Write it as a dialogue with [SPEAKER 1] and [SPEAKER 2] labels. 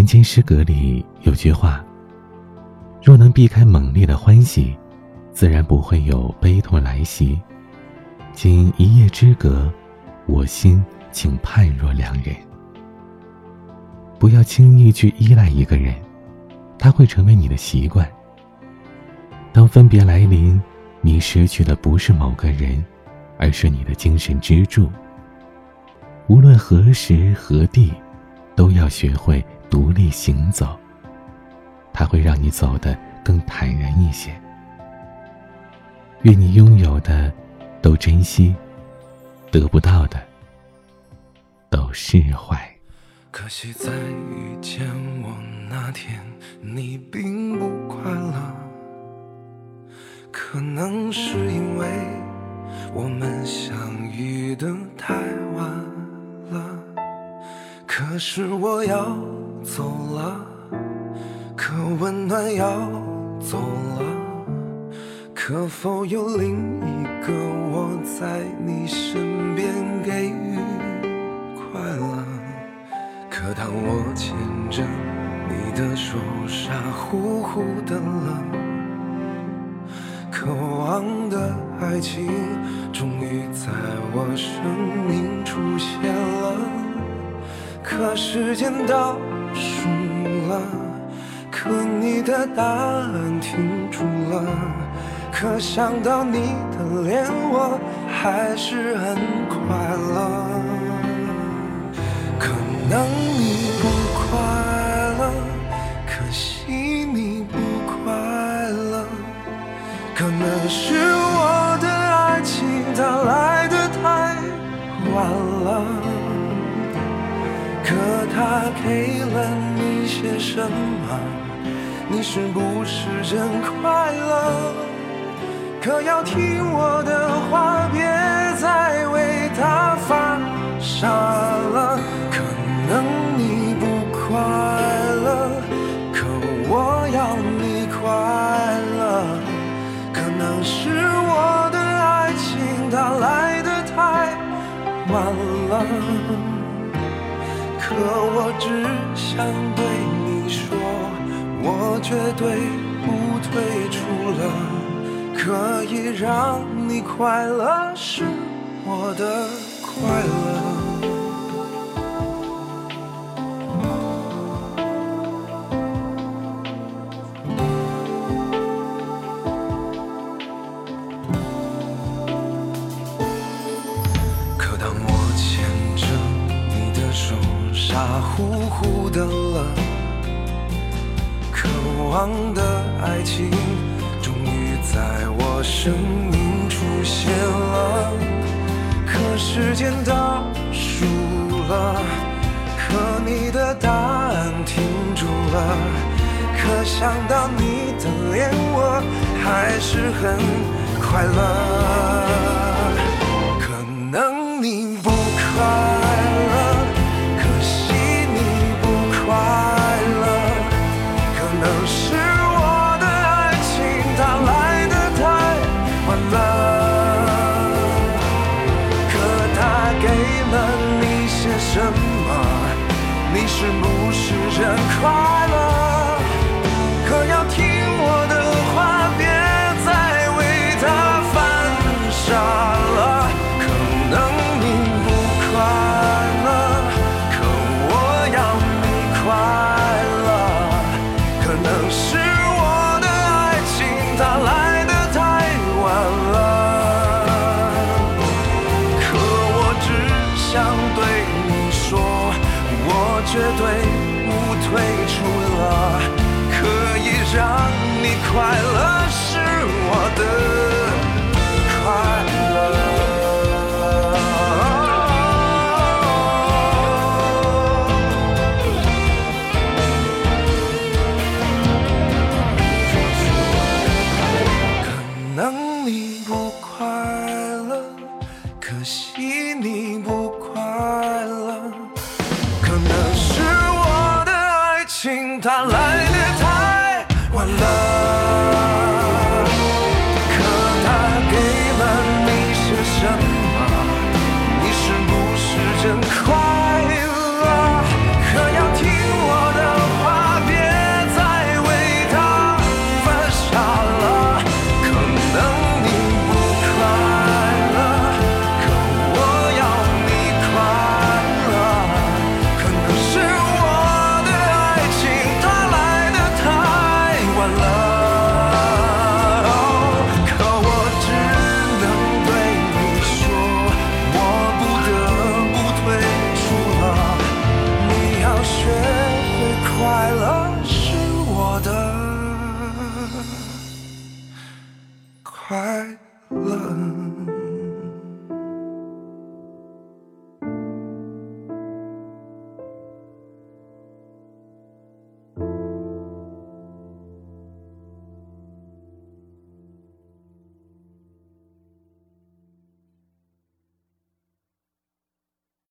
[SPEAKER 1] 人间失格里有句话：若能避开猛烈的欢喜，自然不会有悲痛来袭。仅一夜之隔，我心请判若两人。不要轻易去依赖一个人，他会成为你的习惯。当分别来临，你失去的不是某个人，而是你的精神支柱。无论何时何地，都要学会独立行走。它会让你走得更坦然一些。愿你拥有的都珍惜，得不到的都释怀。
[SPEAKER 2] 可惜在遇见我那天，你并不快乐。可能是因为我们相遇的太晚。可是我要走了，可温暖要走了。可否有另一个我在你身边给予快乐？可当我牵着你的手，傻乎乎的了，渴望的爱情终于在我生命出现。可时间倒数了，可你的答案停住了。可想到你的脸，我还是很快乐。可能你不快乐，可惜你不快乐。可能是我的爱情它来的太晚了。可他给了你些什么？你是不是真快乐？可要听我的话，别再为他发傻了。可能你不快乐，可我要你快乐。可能是我的爱情它来的太晚了，可我只想对你说，我绝对不退出了。可以让你快乐是我的快乐。傻乎乎的了，渴望的爱情终于在我生命出现了。可时间倒数了，可你的答案停住了。可想到你的脸，我还是很快乐。可能你不快。可惜快乐